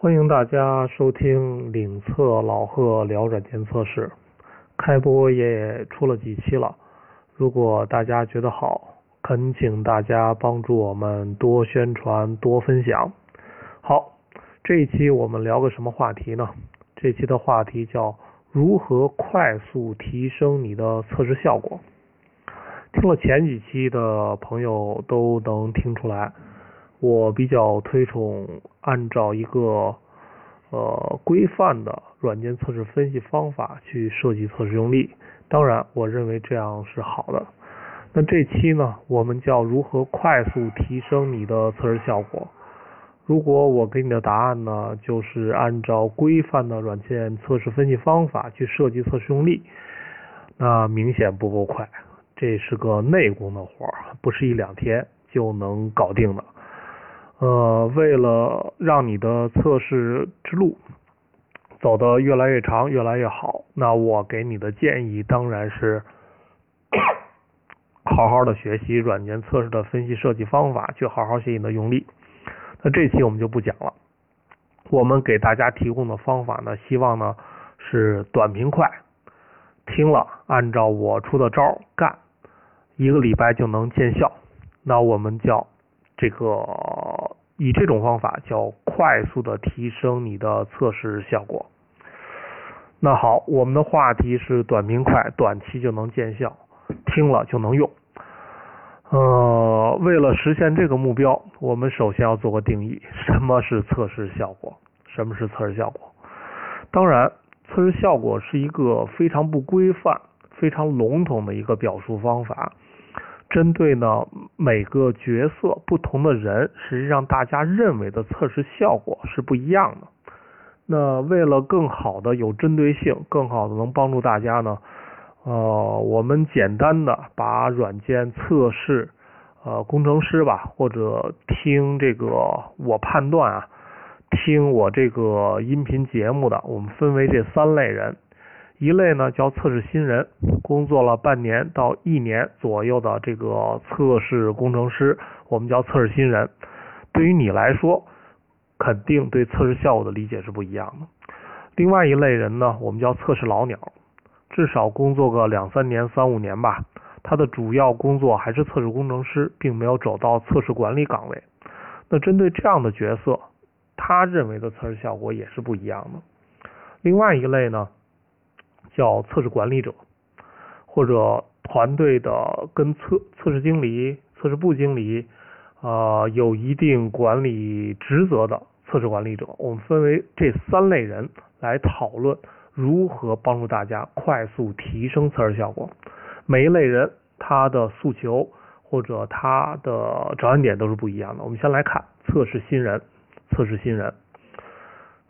欢迎大家收听领测老贺聊软件测试，开播也出了几期了。如果大家觉得好，恳请大家帮助我们多宣传、多分享。好，这一期我们聊个什么话题呢？这期的话题叫如何快速提升你的测试效果。听了前几期的朋友都能听出来。我比较推崇按照一个呃规范的软件测试分析方法去设计测试用例，当然，我认为这样是好的。那这期呢，我们叫如何快速提升你的测试效果？如果我给你的答案呢，就是按照规范的软件测试分析方法去设计测试用例，那明显不够快，这是个内功的活儿，不是一两天就能搞定的。呃，为了让你的测试之路走得越来越长、越来越好，那我给你的建议当然是 好好的学习软件测试的分析设计方法，去好好学习的用力。那这期我们就不讲了。我们给大家提供的方法呢，希望呢是短平快，听了按照我出的招干，一个礼拜就能见效。那我们叫。这个以这种方法叫快速的提升你的测试效果。那好，我们的话题是短平快，短期就能见效，听了就能用。呃，为了实现这个目标，我们首先要做个定义：什么是测试效果？什么是测试效果？当然，测试效果是一个非常不规范、非常笼统的一个表述方法。针对呢每个角色不同的人，实际上大家认为的测试效果是不一样的。那为了更好的有针对性，更好的能帮助大家呢，呃，我们简单的把软件测试呃工程师吧，或者听这个我判断啊，听我这个音频节目的，我们分为这三类人。一类呢叫测试新人，工作了半年到一年左右的这个测试工程师，我们叫测试新人。对于你来说，肯定对测试效果的理解是不一样的。另外一类人呢，我们叫测试老鸟，至少工作个两三年、三五年吧，他的主要工作还是测试工程师，并没有走到测试管理岗位。那针对这样的角色，他认为的测试效果也是不一样的。另外一类呢？叫测试管理者，或者团队的跟测测试经理、测试部经理啊有一定管理职责的测试管理者，我们分为这三类人来讨论如何帮助大家快速提升测试效果。每一类人他的诉求或者他的着眼点都是不一样的。我们先来看测试新人，测试新人，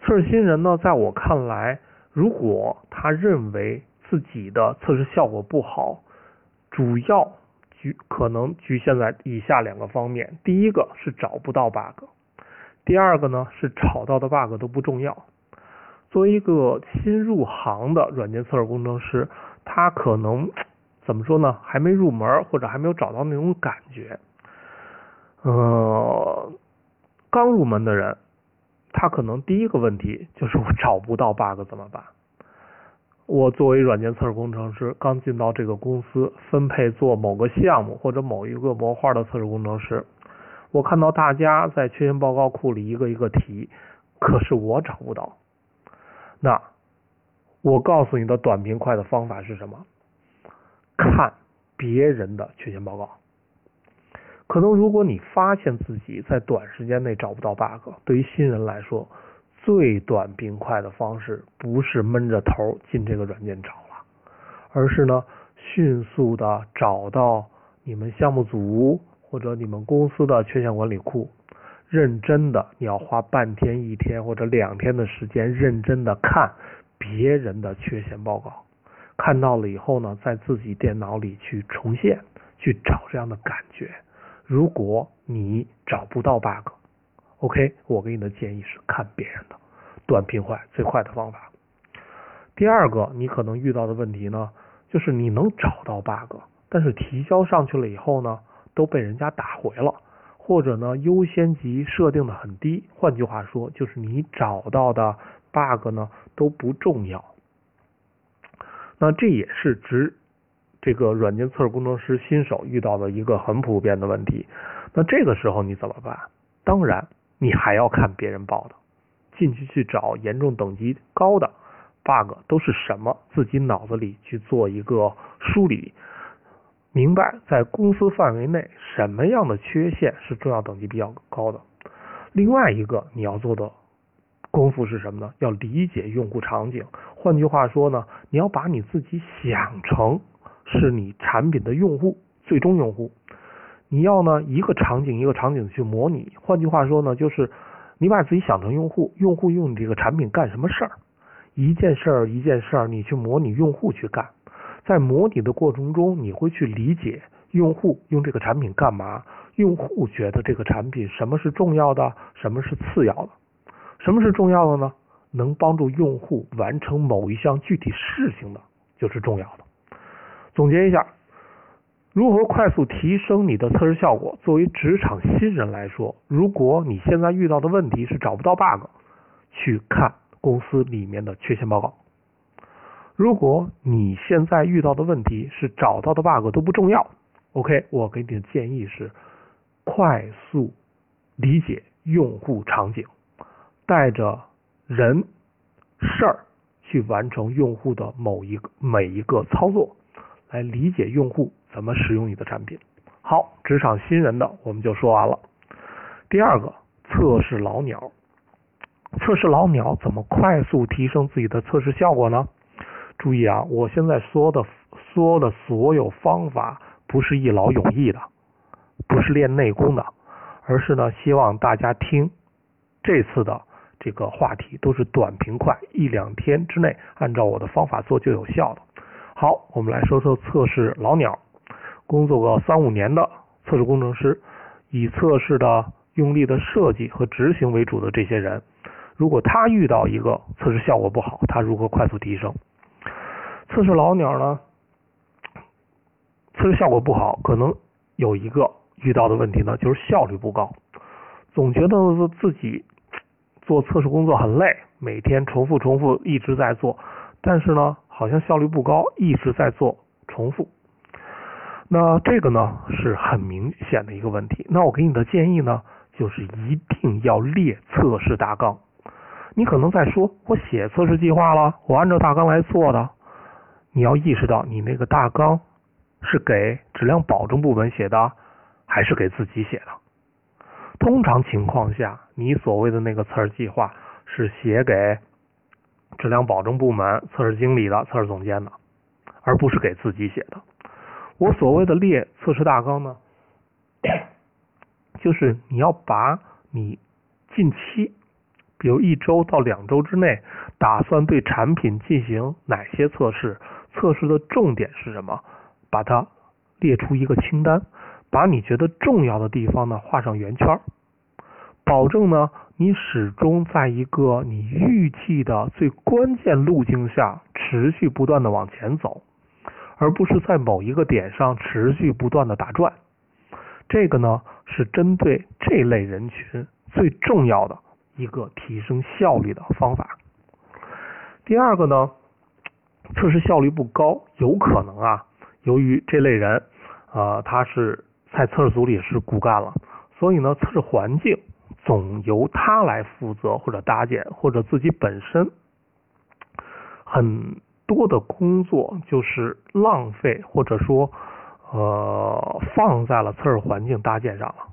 测试新人呢，在我看来。如果他认为自己的测试效果不好，主要局可能局限在以下两个方面：第一个是找不到 bug，第二个呢是找到的 bug 都不重要。作为一个新入行的软件测试工程师，他可能怎么说呢？还没入门，或者还没有找到那种感觉。呃，刚入门的人。他可能第一个问题就是 我找不到 bug 怎么办？我作为软件测试工程师，刚进到这个公司，分配做某个项目或者某一个模块的测试工程师，我看到大家在缺陷报告库里一个一个提，可是我找不到。那我告诉你的短平快的方法是什么？看别人的缺陷报告。可能如果你发现自己在短时间内找不到 bug，对于新人来说，最短平快的方式不是闷着头进这个软件找了，而是呢迅速的找到你们项目组或者你们公司的缺陷管理库，认真的你要花半天、一天或者两天的时间，认真的看别人的缺陷报告，看到了以后呢，在自己电脑里去重现，去找这样的感觉。如果你找不到 bug，OK，我给你的建议是看别人的，短平快最快的方法。第二个，你可能遇到的问题呢，就是你能找到 bug，但是提交上去了以后呢，都被人家打回了，或者呢优先级设定的很低。换句话说，就是你找到的 bug 呢都不重要。那这也是值这个软件测试工程师新手遇到的一个很普遍的问题。那这个时候你怎么办？当然，你还要看别人报的，进去去找严重等级高的 bug 都是什么，自己脑子里去做一个梳理，明白在公司范围内什么样的缺陷是重要等级比较高的。另外一个你要做的功夫是什么呢？要理解用户场景。换句话说呢，你要把你自己想成是你产品的用户，最终用户。你要呢一个场景一个场景去模拟。换句话说呢，就是你把自己想成用户，用户用你这个产品干什么事儿，一件事儿一件事儿，你去模拟用户去干。在模拟的过程中，你会去理解用户用这个产品干嘛，用户觉得这个产品什么是重要的，什么是次要的，什么是重要的呢？能帮助用户完成某一项具体事情的，就是重要的。总结一下，如何快速提升你的测试效果？作为职场新人来说，如果你现在遇到的问题是找不到 bug，去看公司里面的缺陷报告；如果你现在遇到的问题是找到的 bug 都不重要，OK，我给你的建议是快速理解用户场景，带着。人事儿去完成用户的某一个每一个操作，来理解用户怎么使用你的产品。好，职场新人的我们就说完了。第二个，测试老鸟。测试老鸟怎么快速提升自己的测试效果呢？注意啊，我现在说的说的所有方法不是一劳永逸的，不是练内功的，而是呢希望大家听这次的。这个话题都是短平快，一两天之内按照我的方法做就有效的。好，我们来说说测试老鸟，工作个三五年的测试工程师，以测试的用力的设计和执行为主的这些人，如果他遇到一个测试效果不好，他如何快速提升？测试老鸟呢？测试效果不好，可能有一个遇到的问题呢，就是效率不高，总觉得自己。做测试工作很累，每天重复重复一直在做，但是呢，好像效率不高，一直在做重复。那这个呢是很明显的一个问题。那我给你的建议呢，就是一定要列测试大纲。你可能在说，我写测试计划了，我按照大纲来做的。你要意识到，你那个大纲是给质量保证部门写的，还是给自己写的？通常情况下，你所谓的那个测试计划是写给质量保证部门、测试经理的、测试总监的，而不是给自己写的。我所谓的列测试大纲呢，就是你要把你近期，比如一周到两周之内，打算对产品进行哪些测试，测试的重点是什么，把它列出一个清单。把你觉得重要的地方呢画上圆圈，保证呢你始终在一个你预计的最关键路径下持续不断的往前走，而不是在某一个点上持续不断的打转。这个呢是针对这类人群最重要的一个提升效率的方法。第二个呢，测试效率不高，有可能啊，由于这类人啊他是。在测试组里是骨干了，所以呢，测试环境总由他来负责或者搭建，或者自己本身很多的工作就是浪费，或者说呃放在了测试环境搭建上了。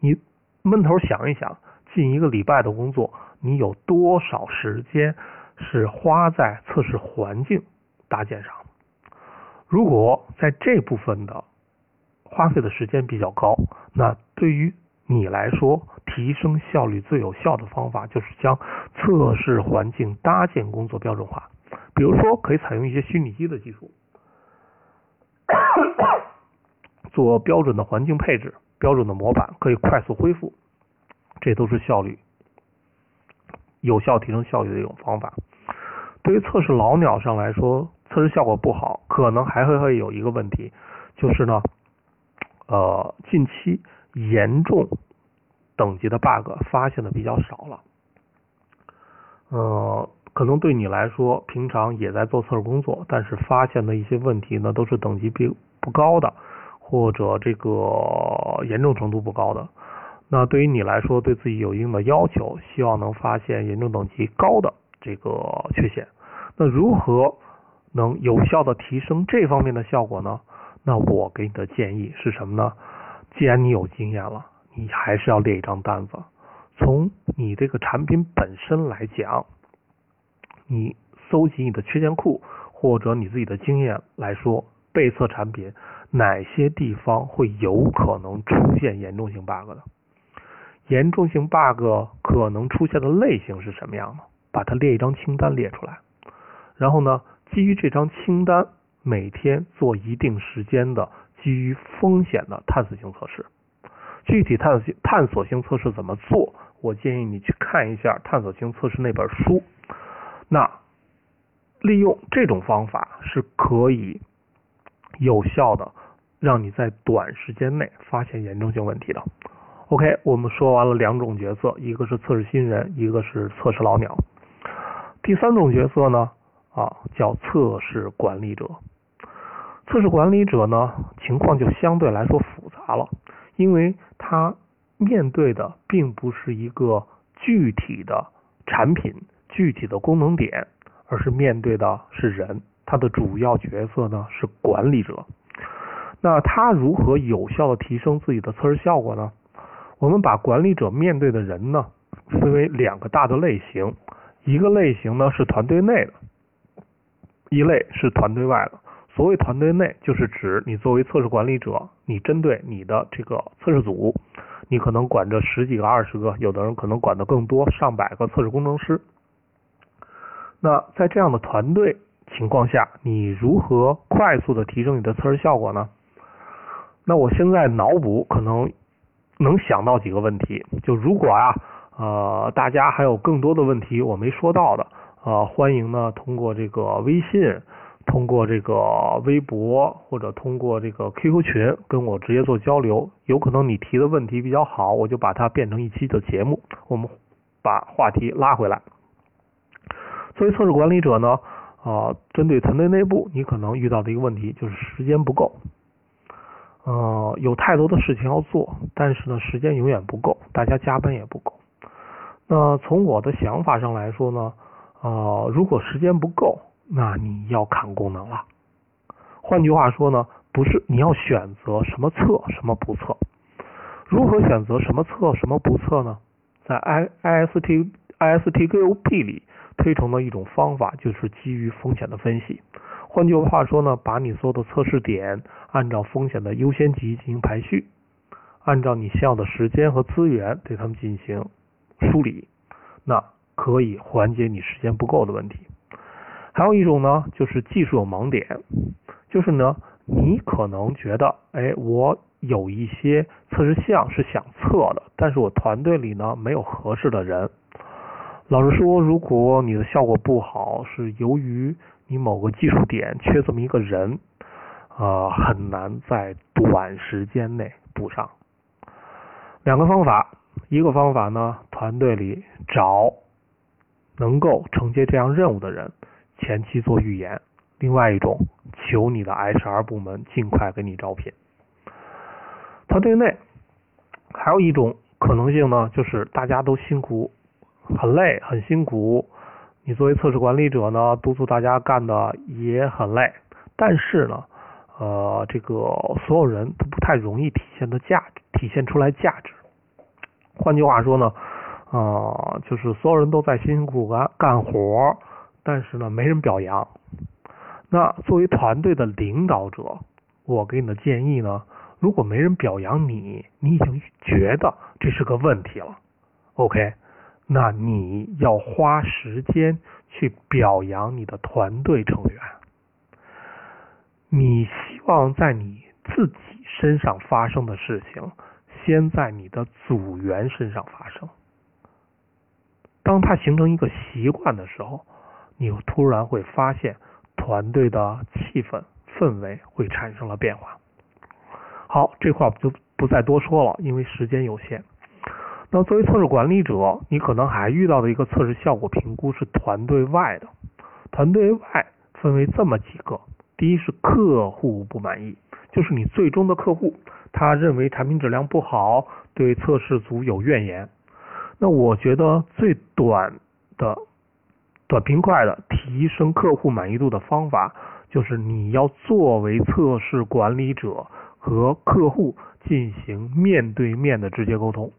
你闷头想一想，近一个礼拜的工作，你有多少时间是花在测试环境搭建上？如果在这部分的花费的时间比较高，那对于你来说，提升效率最有效的方法就是将测试环境搭建工作标准化。比如说，可以采用一些虚拟机的技术，做标准的环境配置、标准的模板，可以快速恢复，这都是效率有效提升效率的一种方法。对于测试老鸟上来说，测试效果不好，可能还会会有一个问题，就是呢。呃，近期严重等级的 bug 发现的比较少了。呃，可能对你来说，平常也在做测试工作，但是发现的一些问题呢，都是等级比不高的，或者这个严重程度不高的。那对于你来说，对自己有一定的要求，希望能发现严重等级高的这个缺陷。那如何能有效的提升这方面的效果呢？那我给你的建议是什么呢？既然你有经验了，你还是要列一张单子。从你这个产品本身来讲，你搜集你的缺陷库或者你自己的经验来说，被测产品哪些地方会有可能出现严重性 bug 的？严重性 bug 可能出现的类型是什么样的？把它列一张清单列出来，然后呢，基于这张清单，每天做一定时间的基于风险的探索性测试。具体探索性探索性测试怎么做？我建议你去看一下《探索性测试》那本书。那利用这种方法是可以有效的让你在短时间内发现严重性问题的。OK，我们说完了两种角色，一个是测试新人，一个是测试老鸟。第三种角色呢，啊，叫测试管理者。测试管理者呢，情况就相对来说复杂了，因为他。面对的并不是一个具体的产品、具体的功能点，而是面对的是人。他的主要角色呢是管理者。那他如何有效的提升自己的测试效果呢？我们把管理者面对的人呢分为两个大的类型，一个类型呢是团队内的，一类是团队外的。所谓团队内，就是指你作为测试管理者，你针对你的这个测试组。你可能管着十几个、二十个，有的人可能管的更多，上百个测试工程师。那在这样的团队情况下，你如何快速的提升你的测试效果呢？那我现在脑补可能能想到几个问题。就如果啊，呃，大家还有更多的问题我没说到的，呃，欢迎呢通过这个微信。通过这个微博或者通过这个 QQ 群跟我直接做交流，有可能你提的问题比较好，我就把它变成一期的节目。我们把话题拉回来。作为测试管理者呢，啊，针对团队内部，你可能遇到的一个问题就是时间不够。呃，有太多的事情要做，但是呢，时间永远不够，大家加班也不够。那从我的想法上来说呢，啊，如果时间不够，那你要看功能了。换句话说呢，不是你要选择什么测什么不测。如何选择什么测什么不测呢？在 I I S T I S T G O P 里推崇的一种方法就是基于风险的分析。换句话说呢，把你所有的测试点按照风险的优先级进行排序，按照你需要的时间和资源对它们进行梳理，那可以缓解你时间不够的问题。还有一种呢，就是技术有盲点，就是呢，你可能觉得，哎，我有一些测试项是想测的，但是我团队里呢没有合适的人。老实说，如果你的效果不好，是由于你某个技术点缺这么一个人，呃，很难在短时间内补上。两个方法，一个方法呢，团队里找能够承接这样任务的人。前期做预言，另外一种求你的 HR 部门尽快给你招聘。团队内还有一种可能性呢，就是大家都辛苦，很累，很辛苦。你作为测试管理者呢，督促大家干的也很累，但是呢，呃，这个所有人都不太容易体现的价值，体现出来价值。换句话说呢，啊，就是所有人都在辛辛苦苦干干活。但是呢，没人表扬。那作为团队的领导者，我给你的建议呢，如果没人表扬你，你已经觉得这是个问题了。OK，那你要花时间去表扬你的团队成员。你希望在你自己身上发生的事情，先在你的组员身上发生。当它形成一个习惯的时候。你突然会发现，团队的气氛氛围会产生了变化。好，这块我们就不再多说了，因为时间有限。那作为测试管理者，你可能还遇到的一个测试效果评估是团队外的。团队外分为这么几个：第一是客户不满意，就是你最终的客户，他认为产品质量不好，对测试组有怨言。那我觉得最短的、短平快的提升客户满意度的方法，就是你要作为测试管理者和客户进行面对面的直接沟通。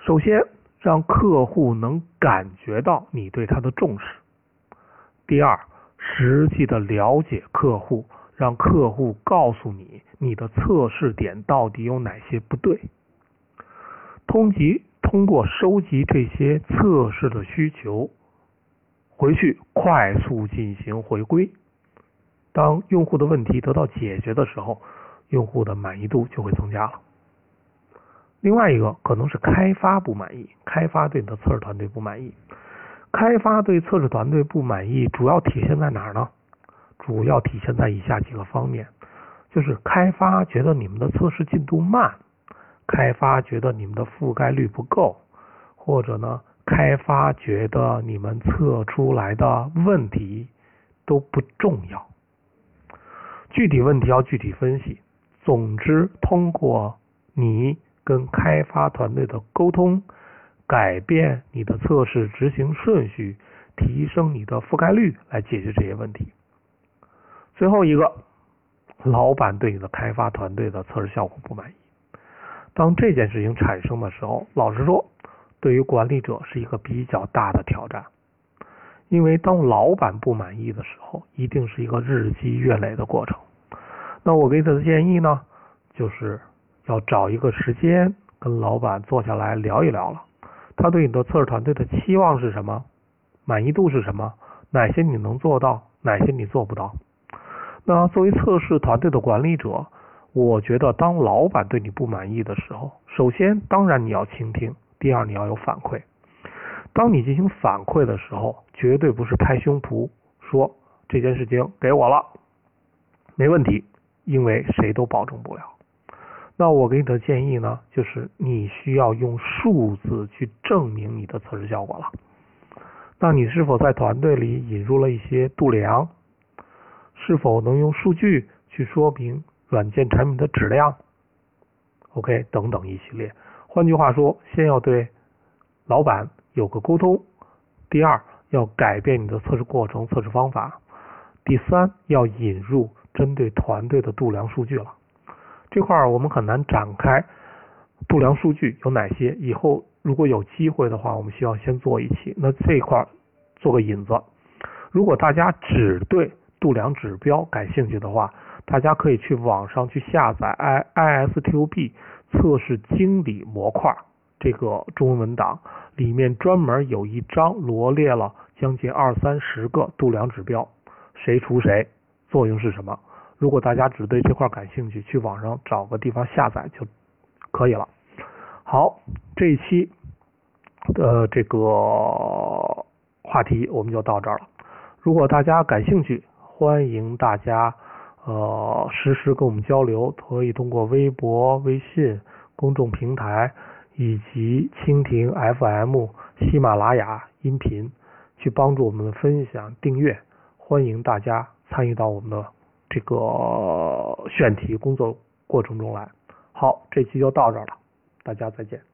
首先，让客户能感觉到你对他的重视；第二，实际的了解客户，让客户告诉你你的测试点到底有哪些不对。通集通过收集这些测试的需求，回去快速进行回归。当用户的问题得到解决的时候，用户的满意度就会增加了。另外一个可能是开发不满意，开发对你的测试团队不满意。开发对测试团队不满意，主要体现在哪儿呢？主要体现在以下几个方面，就是开发觉得你们的测试进度慢，开发觉得你们的覆盖率不够，或者呢，开发觉得你们测出来的问题都不重要。具体问题要具体分析。总之，通过你。跟开发团队的沟通，改变你的测试执行顺序，提升你的覆盖率，来解决这些问题。最后一个，老板对你的开发团队的测试效果不满意。当这件事情产生的时候，老实说，对于管理者是一个比较大的挑战，因为当老板不满意的时候，一定是一个日积月累的过程。那我给他的建议呢，就是。要找一个时间跟老板坐下来聊一聊了，他对你的测试团队的期望是什么？满意度是什么？哪些你能做到？哪些你做不到？那作为测试团队的管理者，我觉得当老板对你不满意的时候，首先当然你要倾听，第二你要有反馈。当你进行反馈的时候，绝对不是拍胸脯说这件事情给我了，没问题，因为谁都保证不了。那我给你的建议呢，就是你需要用数字去证明你的测试效果了。那你是否在团队里引入了一些度量？是否能用数据去说明软件产品的质量？OK，等等一系列。换句话说，先要对老板有个沟通；第二，要改变你的测试过程、测试方法；第三，要引入针对团队的度量数据了。这块儿我们很难展开度量数据有哪些？以后如果有机会的话，我们需要先做一期。那这块儿做个引子，如果大家只对度量指标感兴趣的话，大家可以去网上去下载 i i s t o b 测试经理模块这个中文文档，里面专门有一章罗列了将近二三十个度量指标，谁除谁，作用是什么？如果大家只对这块感兴趣，去网上找个地方下载就可以了。好，这一期的这个话题我们就到这儿了。如果大家感兴趣，欢迎大家呃实时跟我们交流，可以通过微博、微信公众平台以及蜻蜓 FM、喜马拉雅音频去帮助我们分享、订阅。欢迎大家参与到我们的。这个选题工作过程中来，好，这期就到这儿了，大家再见。